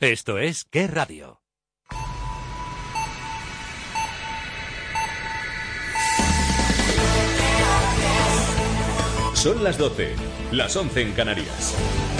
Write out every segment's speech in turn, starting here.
Esto es Qué Radio. Son las 12, las 11 en Canarias.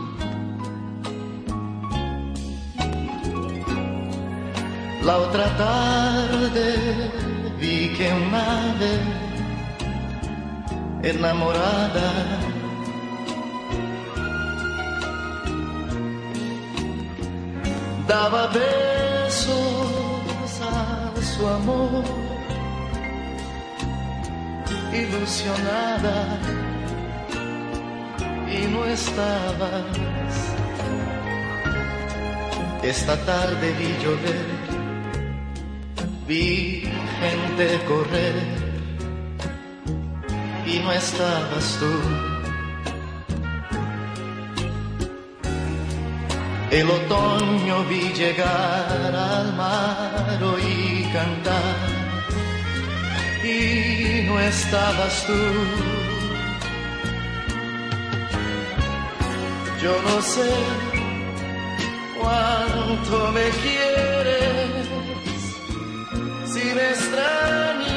La otra tarde vi que un ave enamorada daba besos a su amor, ilusionada y no estabas. Esta tarde vi llover vi gente correr y no estabas tú. El otoño vi llegar al mar, oí cantar y no estabas tú. Yo no sé cuánto me quieres si me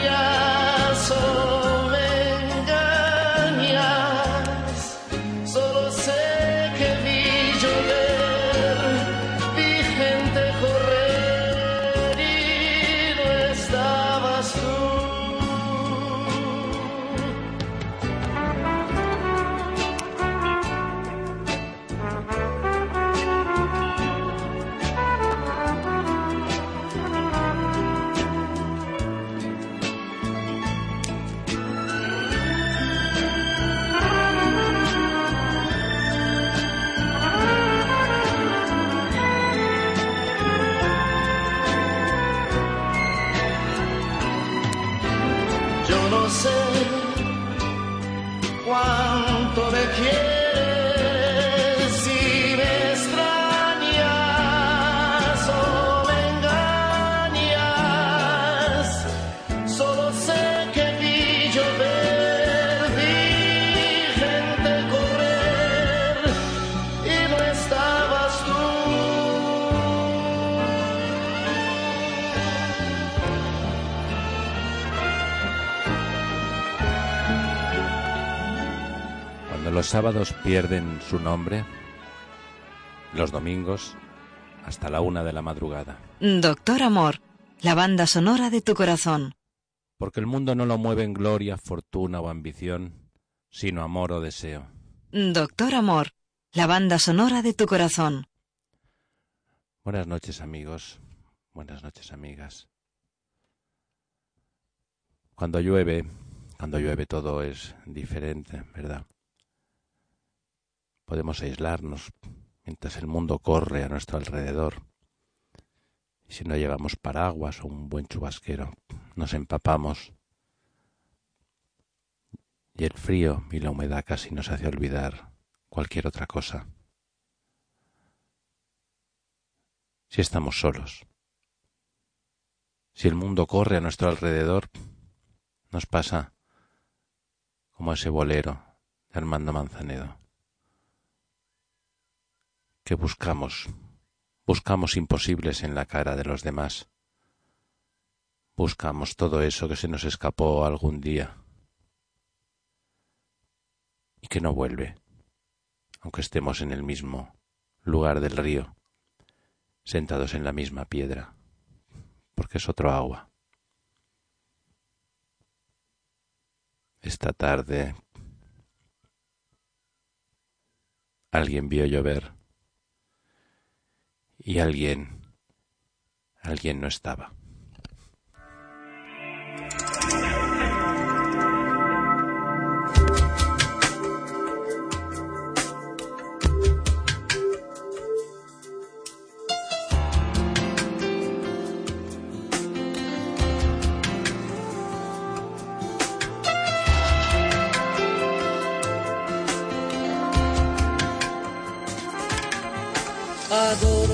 sábados pierden su nombre, los domingos hasta la una de la madrugada. Doctor Amor, la banda sonora de tu corazón. Porque el mundo no lo mueve en gloria, fortuna o ambición, sino amor o deseo. Doctor Amor, la banda sonora de tu corazón. Buenas noches amigos, buenas noches amigas. Cuando llueve, cuando llueve todo es diferente, ¿verdad? Podemos aislarnos mientras el mundo corre a nuestro alrededor. Y si no llevamos paraguas o un buen chubasquero, nos empapamos. Y el frío y la humedad casi nos hace olvidar cualquier otra cosa. Si estamos solos, si el mundo corre a nuestro alrededor, nos pasa como ese bolero de Armando Manzanedo que buscamos, buscamos imposibles en la cara de los demás. Buscamos todo eso que se nos escapó algún día y que no vuelve, aunque estemos en el mismo lugar del río, sentados en la misma piedra, porque es otro agua. Esta tarde alguien vio llover y alguien, alguien no estaba. Adoro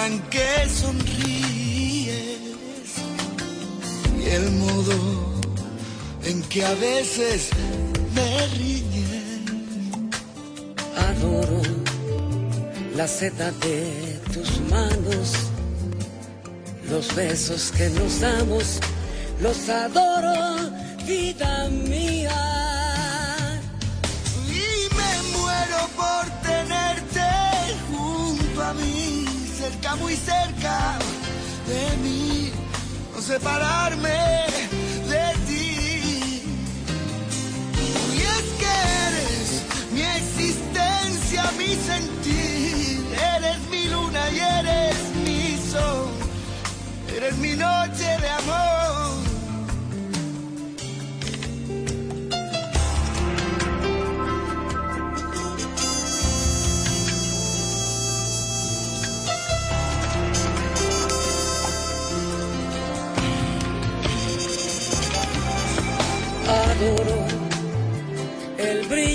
En que sonríes y el modo en que a veces me riñen. Adoro la seda de tus manos, los besos que nos damos, los adoro, vida mía. Muy cerca de mí, no separarme de ti. Y es que eres mi existencia, mi sentir, eres mi luna y eres mi sol, eres mi noche de amor.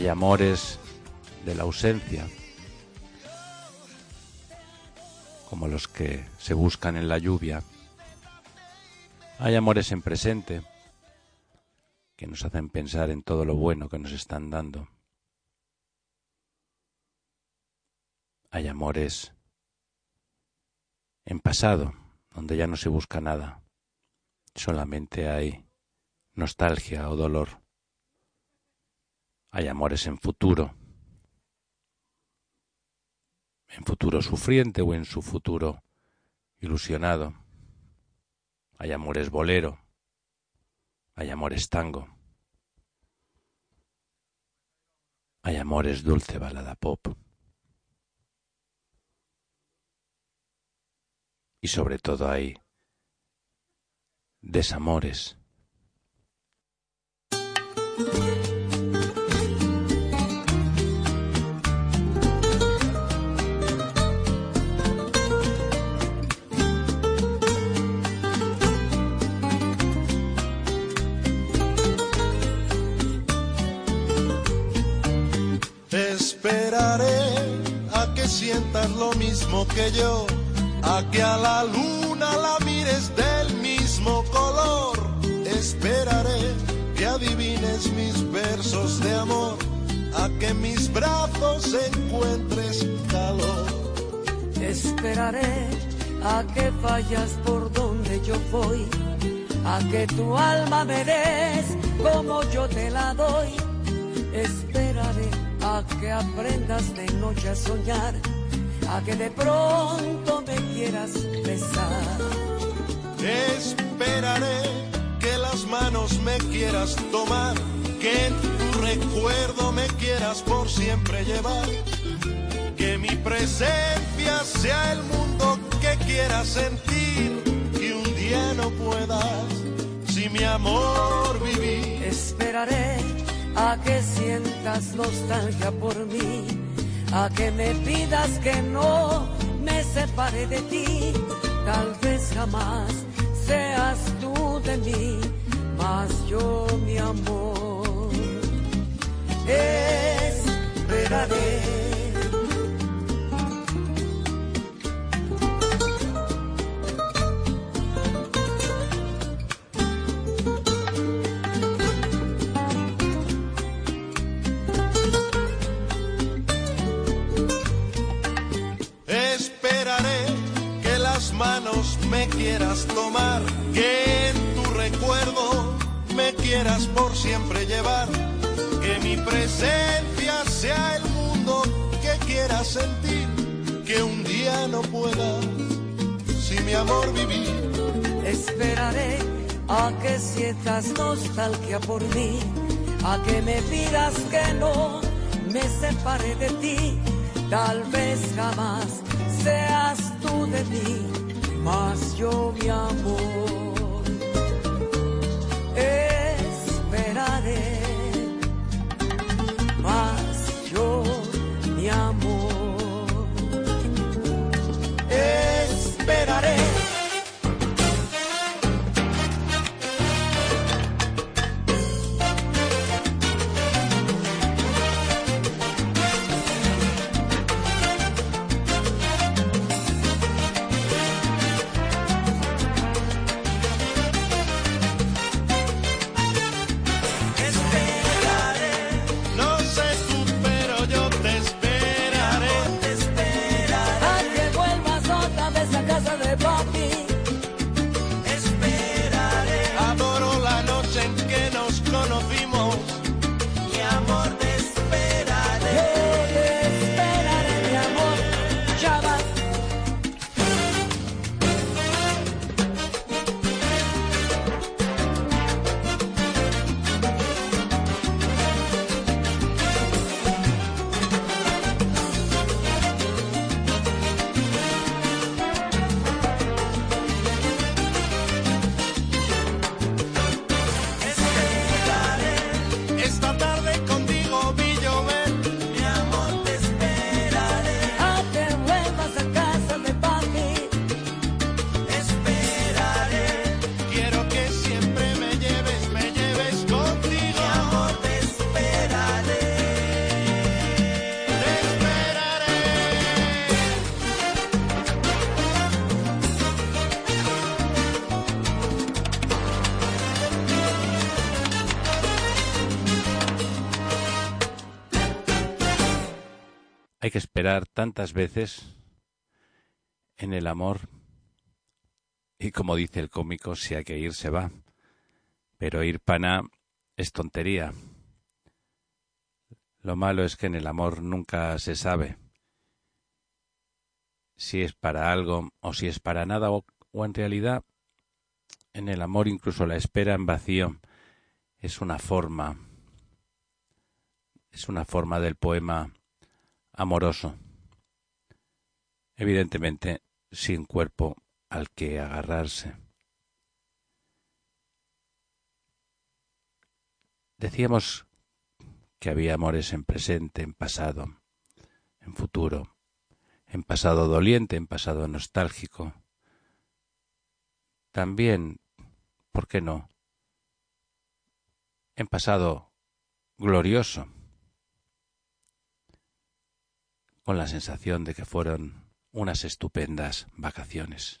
Hay amores de la ausencia, como los que se buscan en la lluvia. Hay amores en presente, que nos hacen pensar en todo lo bueno que nos están dando. Hay amores en pasado, donde ya no se busca nada, solamente hay nostalgia o dolor. Hay amores en futuro, en futuro sufriente o en su futuro ilusionado. Hay amores bolero, hay amores tango, hay amores dulce balada pop. Y sobre todo hay desamores. Que lo mismo que yo, a que a la luna la mires del mismo color. Esperaré cantes mis versos de amor, a que mis brazos encuentres calor. Esperaré a que vayas por donde yo voy, a que tu alma me des como yo te la doy. Esperaré a que aprendas de noche a soñar, a que de pronto me quieras besar. Esperaré que las manos me quieras tomar, que en tu recuerdo me quieras por siempre llevar. Que mi presencia sea el mundo que quieras sentir y un día no puedas si mi amor vivir. Esperaré a que sientas nostalgia por mí, a que me pidas que no me separe de ti. Tal vez jamás seas tú de mí, mas yo mi amor esperaré. Esperaré que en tu recuerdo me quieras por siempre llevar, que mi presencia sea el mundo que quieras sentir, que un día no pueda sin mi amor vivir. Esperaré a que sientas nostalgia por mí, a que me pidas que no me separe de ti. Tal vez jamás seas tú de mí, mas yo mi amor Tantas veces en el amor y como dice el cómico, si hay que ir se va. Pero ir pana es tontería. Lo malo es que en el amor nunca se sabe si es para algo o si es para nada o, o en realidad en el amor incluso la espera en vacío es una forma es una forma del poema amoroso. Evidentemente, sin cuerpo al que agarrarse. Decíamos que había amores en presente, en pasado, en futuro, en pasado doliente, en pasado nostálgico. También, ¿por qué no? En pasado glorioso. Con la sensación de que fueron unas estupendas vacaciones.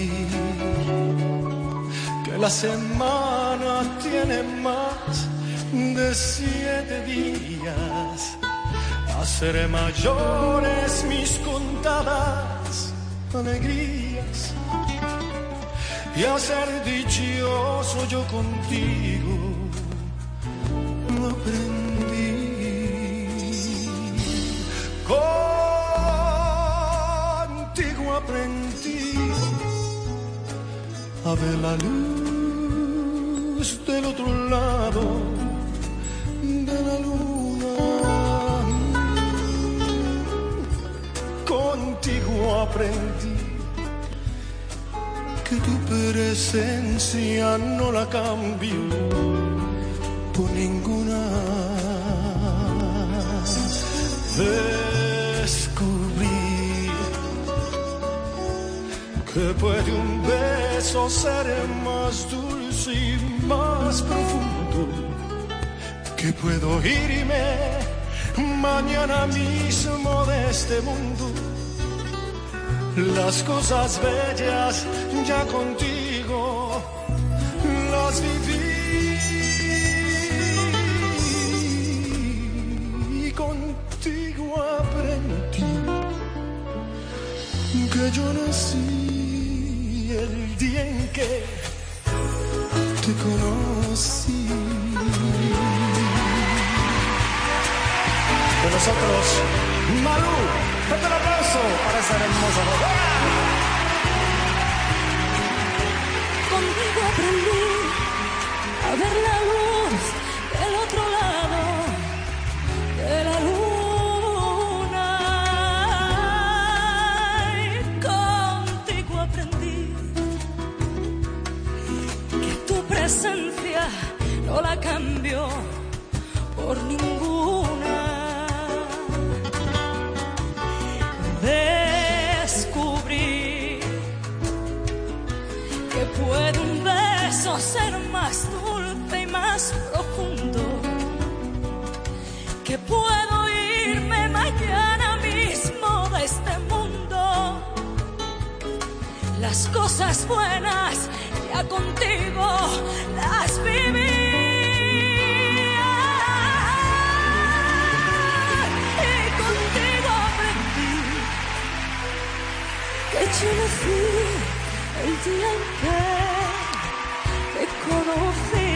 la semana tiene más de siete días. Haceré mayores mis contadas alegrías y a ser dichoso yo contigo lo aprendí. Contigo aprendí a ver la luz del otro lado de la luna. Contigo aprendí que tu presencia no la cambio por ninguna. Descubrí que puede un beso ser más dulce y más profundo, que puedo irme mañana mismo de este mundo. Las cosas bellas ya contigo las viví. Y contigo aprendí que yo nací el día en que te conocí. De nosotros, Malú. Fuerte el aplauso para esa hermosa voz. Contigo aprendí a ver la luz cambio por ninguna. Descubrí que puede un beso ser más dulce y más profundo, que puedo irme mañana mismo de este mundo. Las cosas buenas ya contigo las viví. Yo nací el día en que te conocí.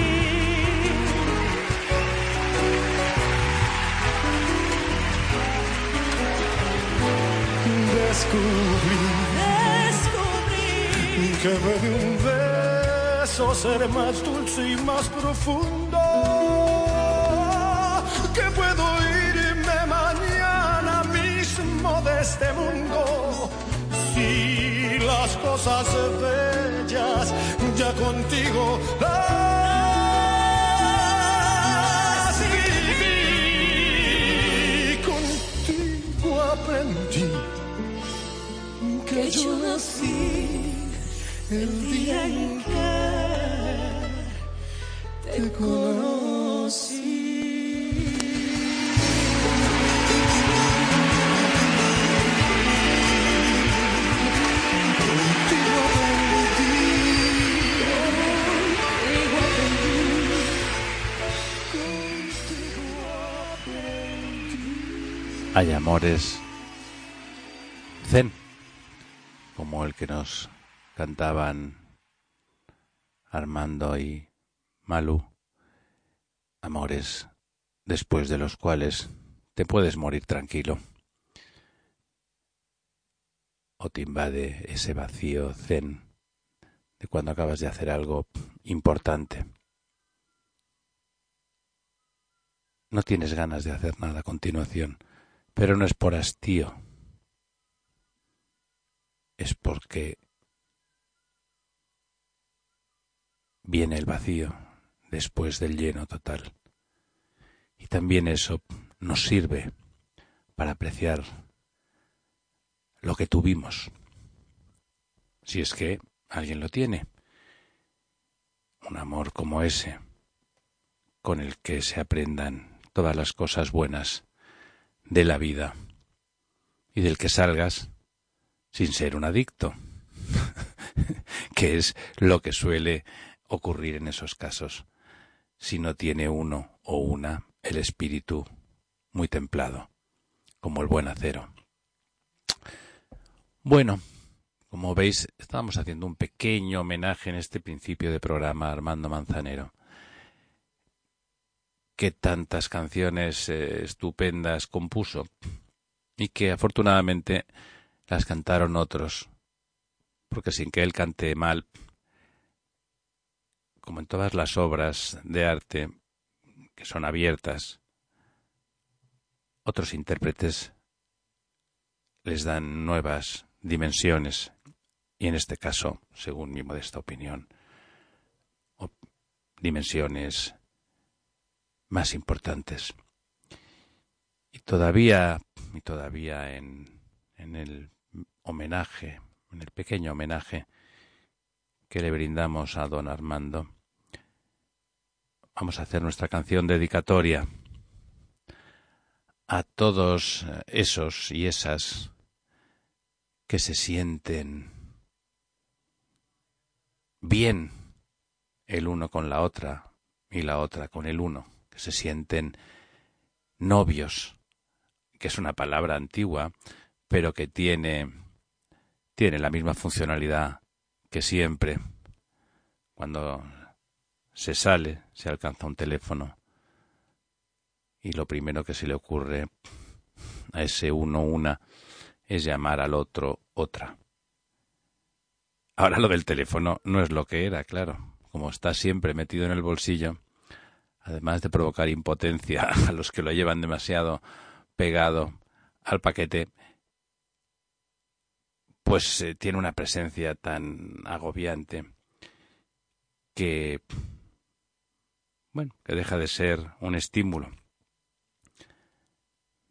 Descubrí Descubrí que puede un beso ser más dulce y más profundo. Que puedo irme mañana mismo de este mundo. Las cosas bellas ya contigo las viví. Contigo aprendí que yo nací el día en que te conocí. Hay amores zen, como el que nos cantaban Armando y Malú. Amores después de los cuales te puedes morir tranquilo. O te invade ese vacío zen de cuando acabas de hacer algo importante. No tienes ganas de hacer nada a continuación, pero no es por hastío. Es porque viene el vacío después del lleno total. Y también eso nos sirve para apreciar lo que tuvimos, si es que alguien lo tiene. Un amor como ese, con el que se aprendan todas las cosas buenas de la vida y del que salgas sin ser un adicto, que es lo que suele ocurrir en esos casos, si no tiene uno o una el espíritu muy templado, como el buen acero. Bueno, como veis, estamos haciendo un pequeño homenaje en este principio de programa Armando Manzanero. Que tantas canciones eh, estupendas compuso y que afortunadamente las cantaron otros, porque sin que él cante mal, como en todas las obras de arte que son abiertas, otros intérpretes les dan nuevas dimensiones y en este caso, según mi modesta opinión, dimensiones más importantes. Y todavía, y todavía en, en el homenaje, en el pequeño homenaje que le brindamos a don Armando, vamos a hacer nuestra canción dedicatoria a todos esos y esas que se sienten bien el uno con la otra y la otra con el uno, se sienten novios, que es una palabra antigua, pero que tiene, tiene la misma funcionalidad que siempre. Cuando se sale, se alcanza un teléfono y lo primero que se le ocurre a ese uno una es llamar al otro otra. Ahora lo del teléfono no es lo que era, claro. Como está siempre metido en el bolsillo, además de provocar impotencia a los que lo llevan demasiado pegado al paquete, pues eh, tiene una presencia tan agobiante que, bueno, que deja de ser un estímulo.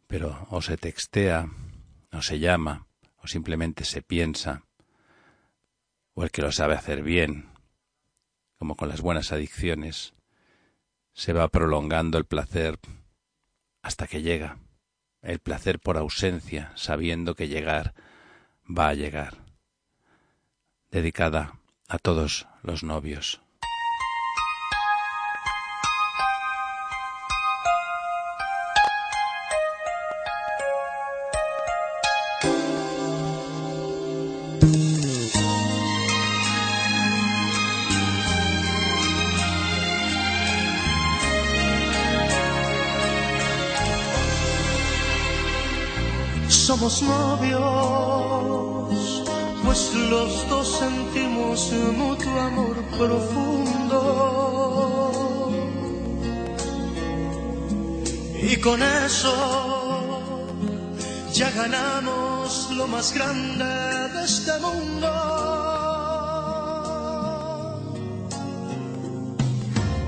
Pero o se textea no se llama, o simplemente se piensa, o el que lo sabe hacer bien, como con las buenas adicciones, se va prolongando el placer hasta que llega, el placer por ausencia, sabiendo que llegar va a llegar, dedicada a todos los novios. Somos novios, pues los dos sentimos mutuo amor profundo. Y con eso ya ganamos lo más grande de este mundo.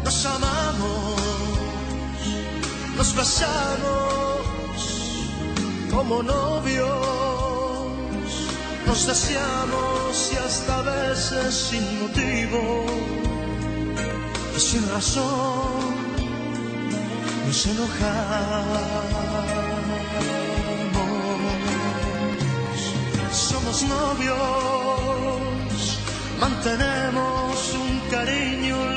Nos amamos, nos besamos como novios nos deseamos y hasta veces sin motivo y sin razón nos enojamos. Somos novios, mantenemos un cariño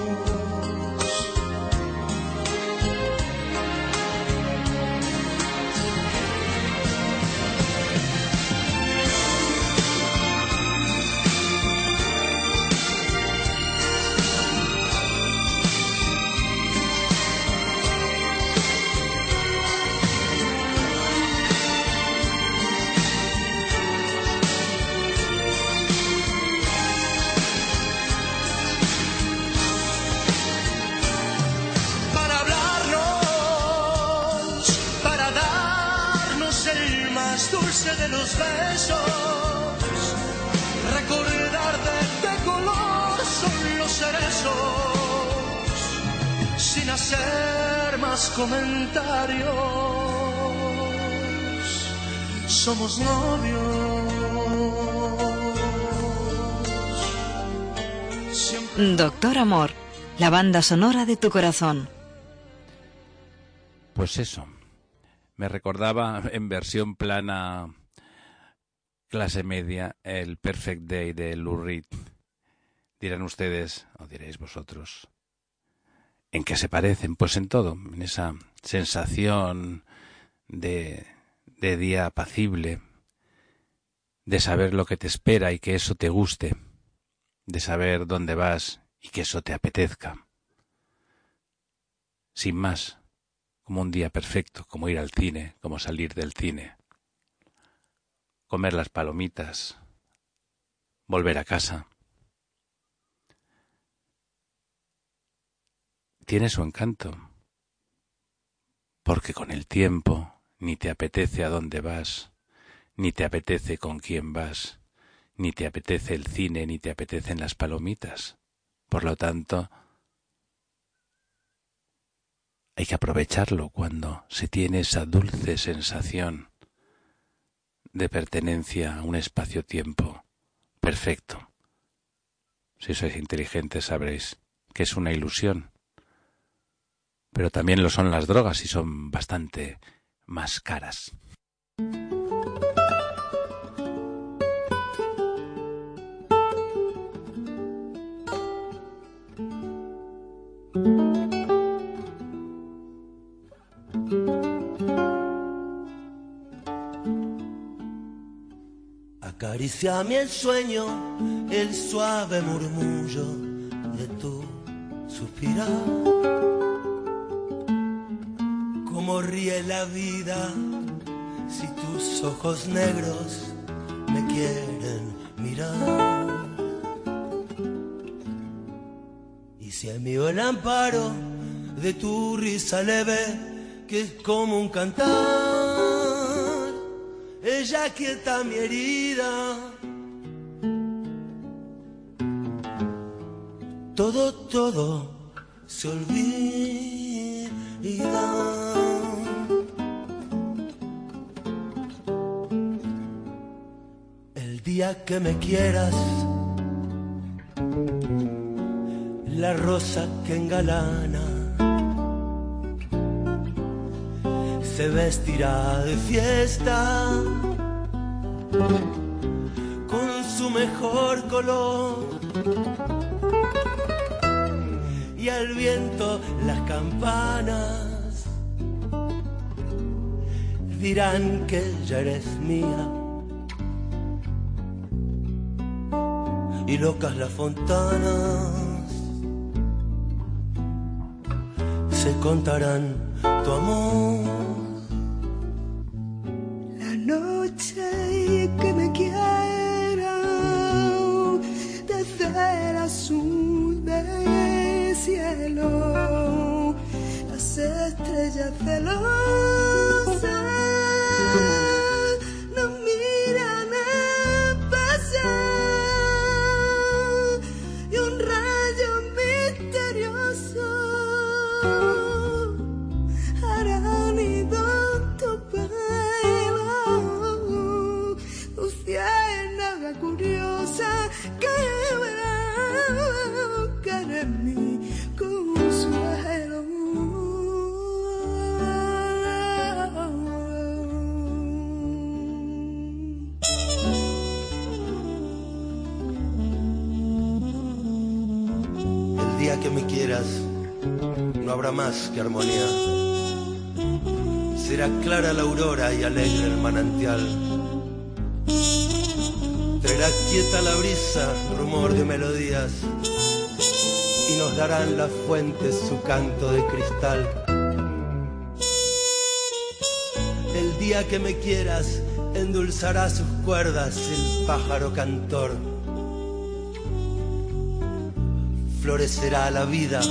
Hacer más comentarios. Somos novios. Siempre Doctor Amor, la banda sonora de tu corazón. Pues eso. Me recordaba en versión plana clase media el Perfect Day de Lou Reed. Dirán ustedes, o diréis vosotros, ¿en qué se parecen? Pues en todo, en esa sensación de, de día apacible, de saber lo que te espera y que eso te guste, de saber dónde vas y que eso te apetezca. Sin más, como un día perfecto, como ir al cine, como salir del cine, comer las palomitas, volver a casa. Tiene su encanto, porque con el tiempo ni te apetece a dónde vas, ni te apetece con quién vas, ni te apetece el cine, ni te apetecen las palomitas. Por lo tanto, hay que aprovecharlo cuando se tiene esa dulce sensación de pertenencia a un espacio-tiempo perfecto. Si sois inteligentes sabréis que es una ilusión. Pero también lo son las drogas y son bastante más caras. Acaricia mi sueño, el suave murmullo de tu suspirar. Como ríe la vida si tus ojos negros me quieren mirar. Y si mío el amparo de tu risa leve, que es como un cantar ella quieta mi herida. Todo, todo se olvida. Día que me quieras, la rosa que engalana se vestirá de fiesta con su mejor color. Y al viento las campanas dirán que ya eres mía y locas las fontanas. Se contarán tu amor más que armonía. Será clara la aurora y alegre el manantial. Traerá quieta la brisa, rumor de melodías, y nos darán las fuentes su canto de cristal. El día que me quieras, endulzará sus cuerdas el pájaro cantor. Florecerá la vida,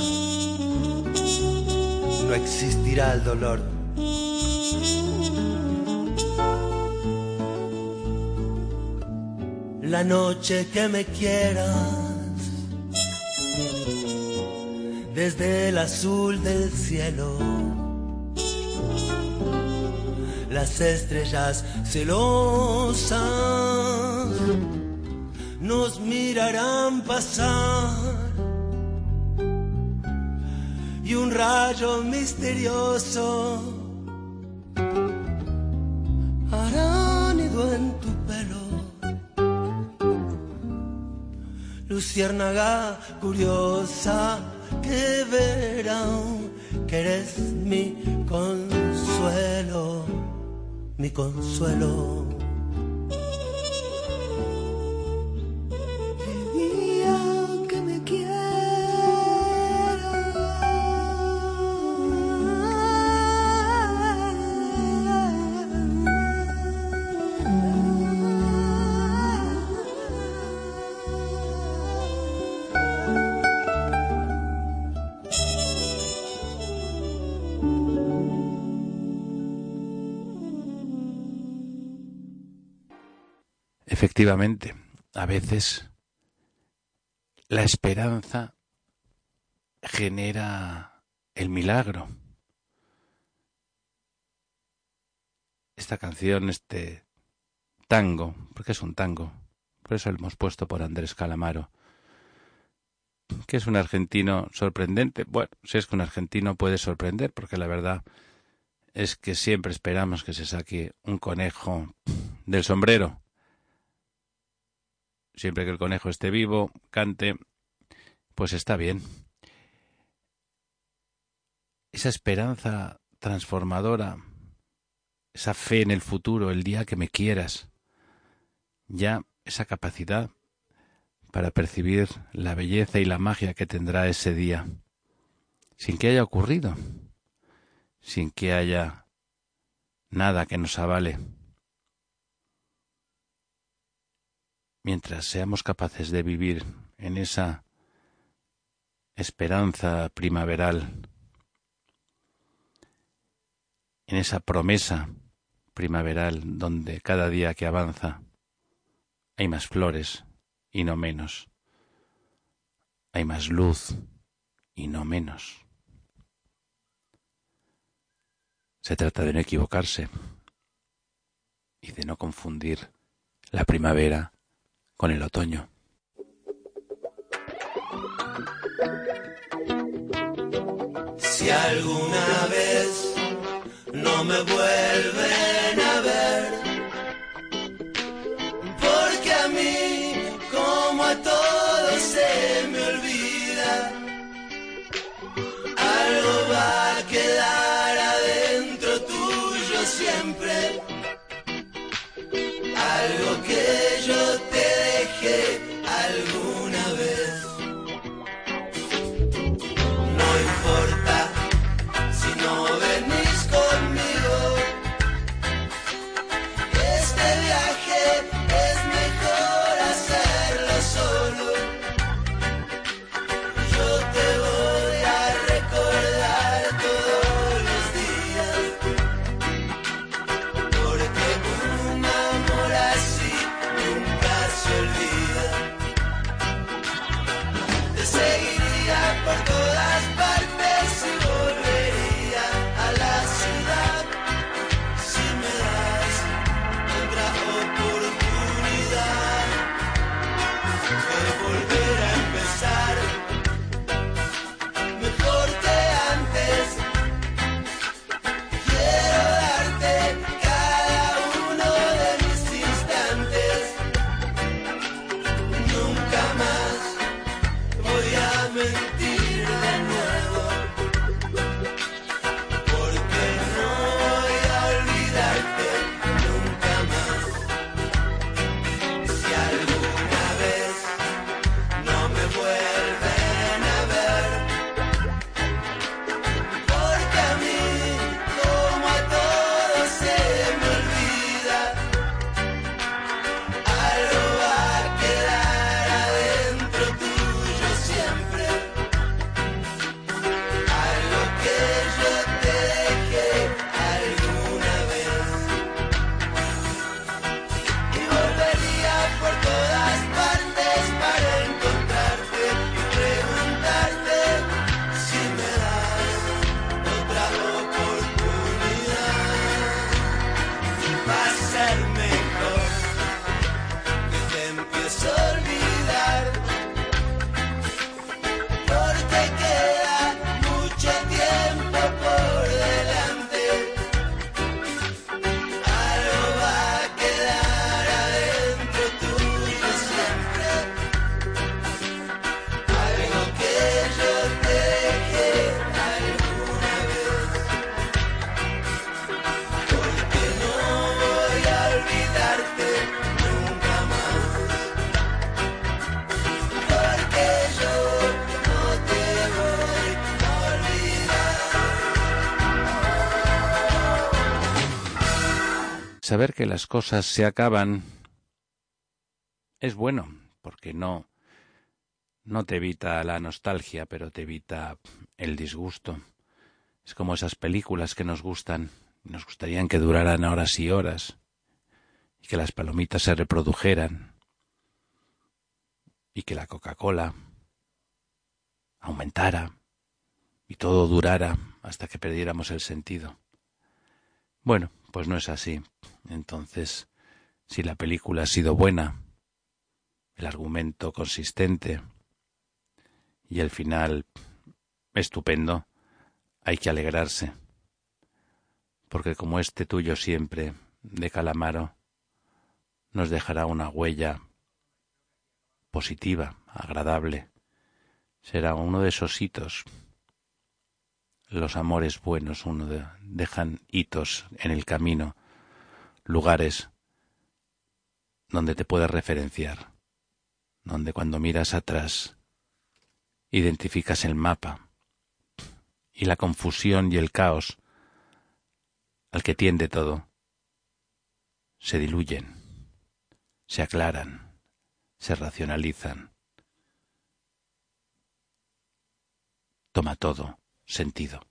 no existirá el dolor. la noche que me quieras. Desde el azul del cielo, las estrellas celosas nos mirarán pasar y un rayo misterioso hará nido en tu pelo. Luciérnaga curiosa que verán que eres mi consuelo, mi consuelo. Efectivamente, a veces la esperanza genera el milagro. Esta canción, este tango, porque es un tango, por eso lo hemos puesto por Andrés Calamaro, que es un argentino sorprendente. Bueno, si es que un argentino puede sorprender, porque la verdad es que siempre esperamos que se saque un conejo del sombrero siempre que el conejo esté vivo, cante, pues está bien. Esa esperanza transformadora, esa fe en el futuro, el día que me quieras, ya esa capacidad para percibir la belleza y la magia que tendrá ese día, sin que haya ocurrido, sin que haya nada que nos avale. Mientras seamos capaces de vivir en esa esperanza primaveral, en esa promesa primaveral donde cada día que avanza hay más flores y no menos, hay más luz y no menos. Se trata de no equivocarse y de no confundir la primavera con el otoño. Si alguna vez no me vuelven a ver, alguna saber que las cosas se acaban es bueno, porque no no te evita la nostalgia, pero te evita el disgusto. Es como esas películas que nos gustan, nos gustarían que duraran horas y horas, y que las palomitas se reprodujeran, y que la Coca-Cola aumentara, y todo durara hasta que perdiéramos el sentido. Bueno, pues no es así. Entonces, si la película ha sido buena, el argumento consistente y el final estupendo, hay que alegrarse. Porque como este tuyo siempre, de Calamaro, nos dejará una huella positiva, agradable. Será uno de esos hitos los amores buenos uno dejan hitos en el camino, lugares donde te puedas referenciar, donde cuando miras atrás identificas el mapa y la confusión y el caos al que tiende todo, se diluyen, se aclaran, se racionalizan. Toma todo sentido.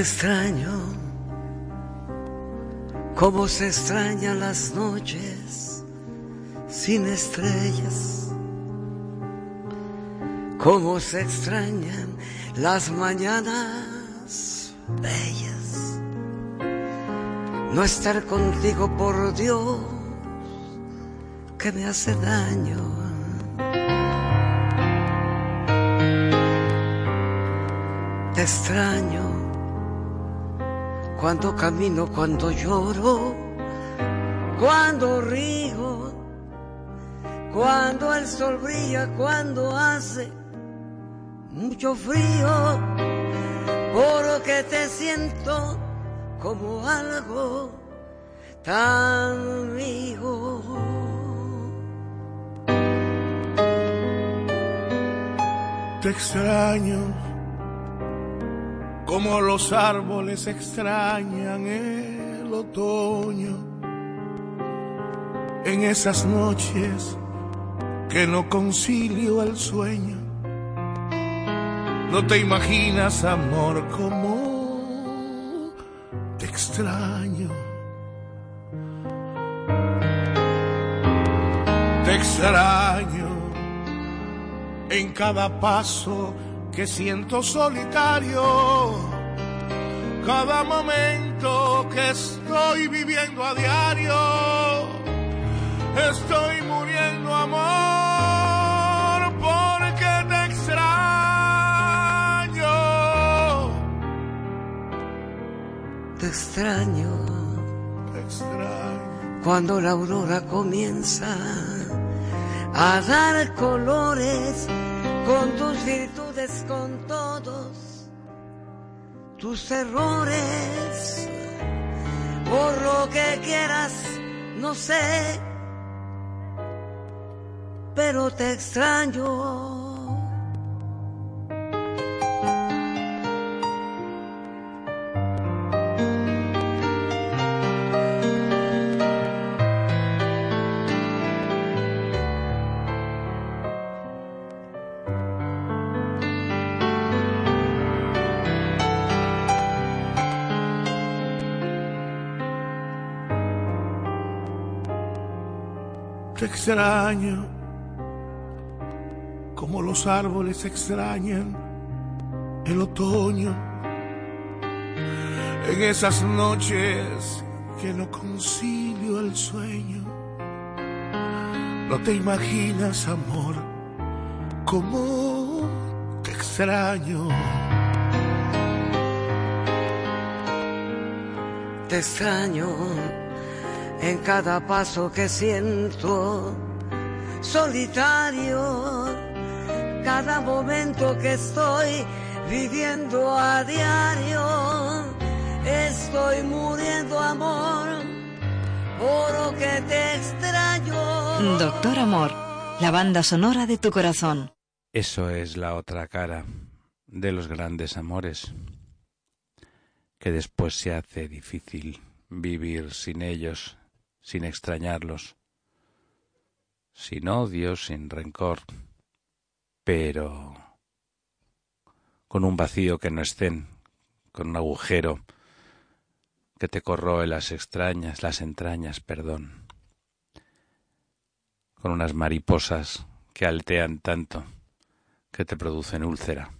Extraño, como se extrañan las noches sin estrellas, como se extrañan las mañanas bellas. No estar contigo, por Dios, que me hace daño. Te extraño cuando camino, cuando lloro, cuando río, cuando el sol brilla, cuando hace mucho frío, porque te siento como algo tan mío. Te extraño como los árboles extrañan el otoño. En esas noches que no concilio el sueño, no te imaginas, amor, como te extraño. Te extraño en cada paso que siento solitario cada momento que estoy viviendo a diario. Estoy muriendo amor porque te extraño. Te extraño. Te extraño. Cuando la aurora comienza a dar colores con tus virtudes, con todos tus errores, por lo que quieras, no sé, pero te extraño. Extraño, como los árboles extrañan el otoño. En esas noches que no concilio el sueño, no te imaginas, amor, como te extraño. Te extraño en cada paso que siento, solitario, cada momento que estoy viviendo a diario, estoy muriendo amor, por lo que te extraño. Doctor Amor, la banda sonora de tu corazón. Eso es la otra cara de los grandes amores, que después se hace difícil vivir sin ellos sin extrañarlos, sin odio, sin rencor, pero con un vacío que no estén, con un agujero que te corroe las extrañas, las entrañas, perdón, con unas mariposas que altean tanto que te producen úlcera.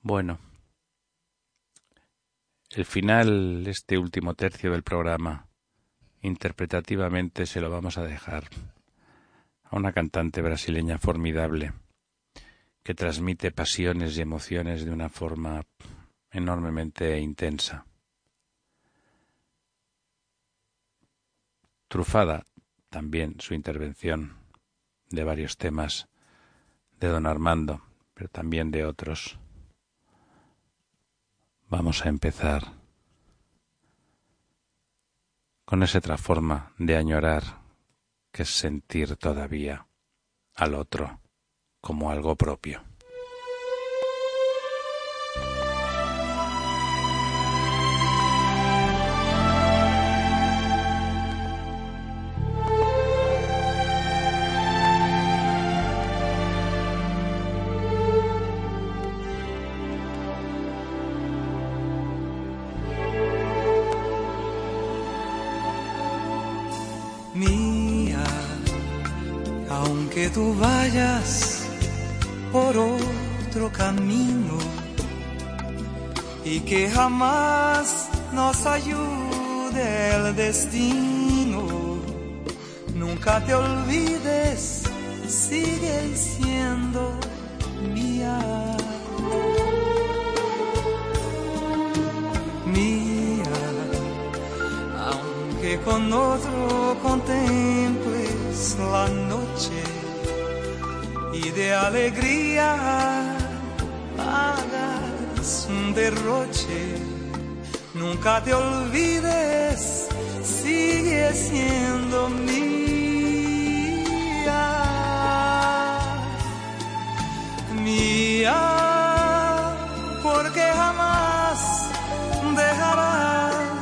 Bueno, el final, este último tercio del programa, interpretativamente se lo vamos a dejar a una cantante brasileña formidable que transmite pasiones y emociones de una forma enormemente intensa. Trufada también su intervención de varios temas de don Armando, pero también de otros. Vamos a empezar con esa otra forma de añorar que es sentir todavía al otro como algo propio. Y que jamás nos ayude el destino. Nunca te olvides, sigue siendo mía. Mía, aunque con otro contemples la noche y de alegría hagas un derroche. Nunca te olvides, sigue siendo mía. Mía,